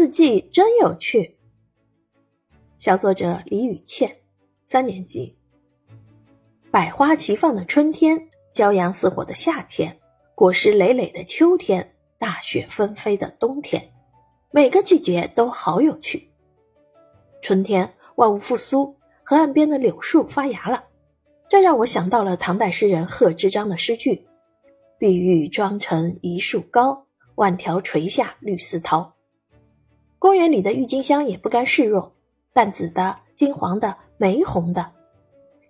子记真有趣。小作者李雨倩，三年级。百花齐放的春天，骄阳似火的夏天，果实累累的秋天，大雪纷飞的冬天，每个季节都好有趣。春天，万物复苏，河岸边的柳树发芽了，这让我想到了唐代诗人贺知章的诗句：“碧玉妆成一树高。”万条垂下绿丝绦，公园里的郁金香也不甘示弱，淡紫的、金黄的、玫红的，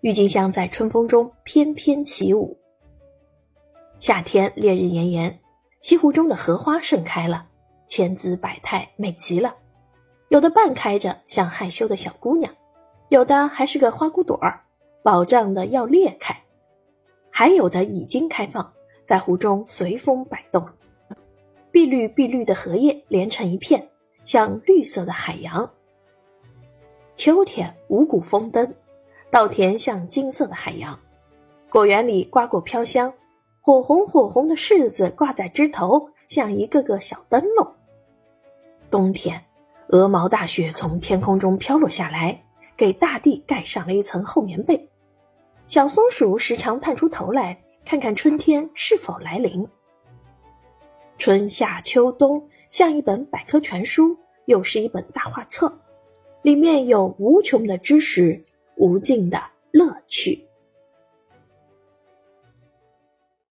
郁金香在春风中翩翩起舞。夏天烈日炎炎，西湖中的荷花盛开了，千姿百态，美极了。有的半开着，像害羞的小姑娘；有的还是个花骨朵儿，饱胀的要裂开；还有的已经开放，在湖中随风摆动。碧绿碧绿的荷叶连成一片，像绿色的海洋。秋天五谷丰登，稻田像金色的海洋，果园里瓜果飘香，火红火红的柿子挂在枝头，像一个个小灯笼。冬天，鹅毛大雪从天空中飘落下来，给大地盖上了一层厚棉被。小松鼠时常探出头来，看看春天是否来临。春夏秋冬像一本百科全书，又是一本大画册，里面有无穷的知识，无尽的乐趣。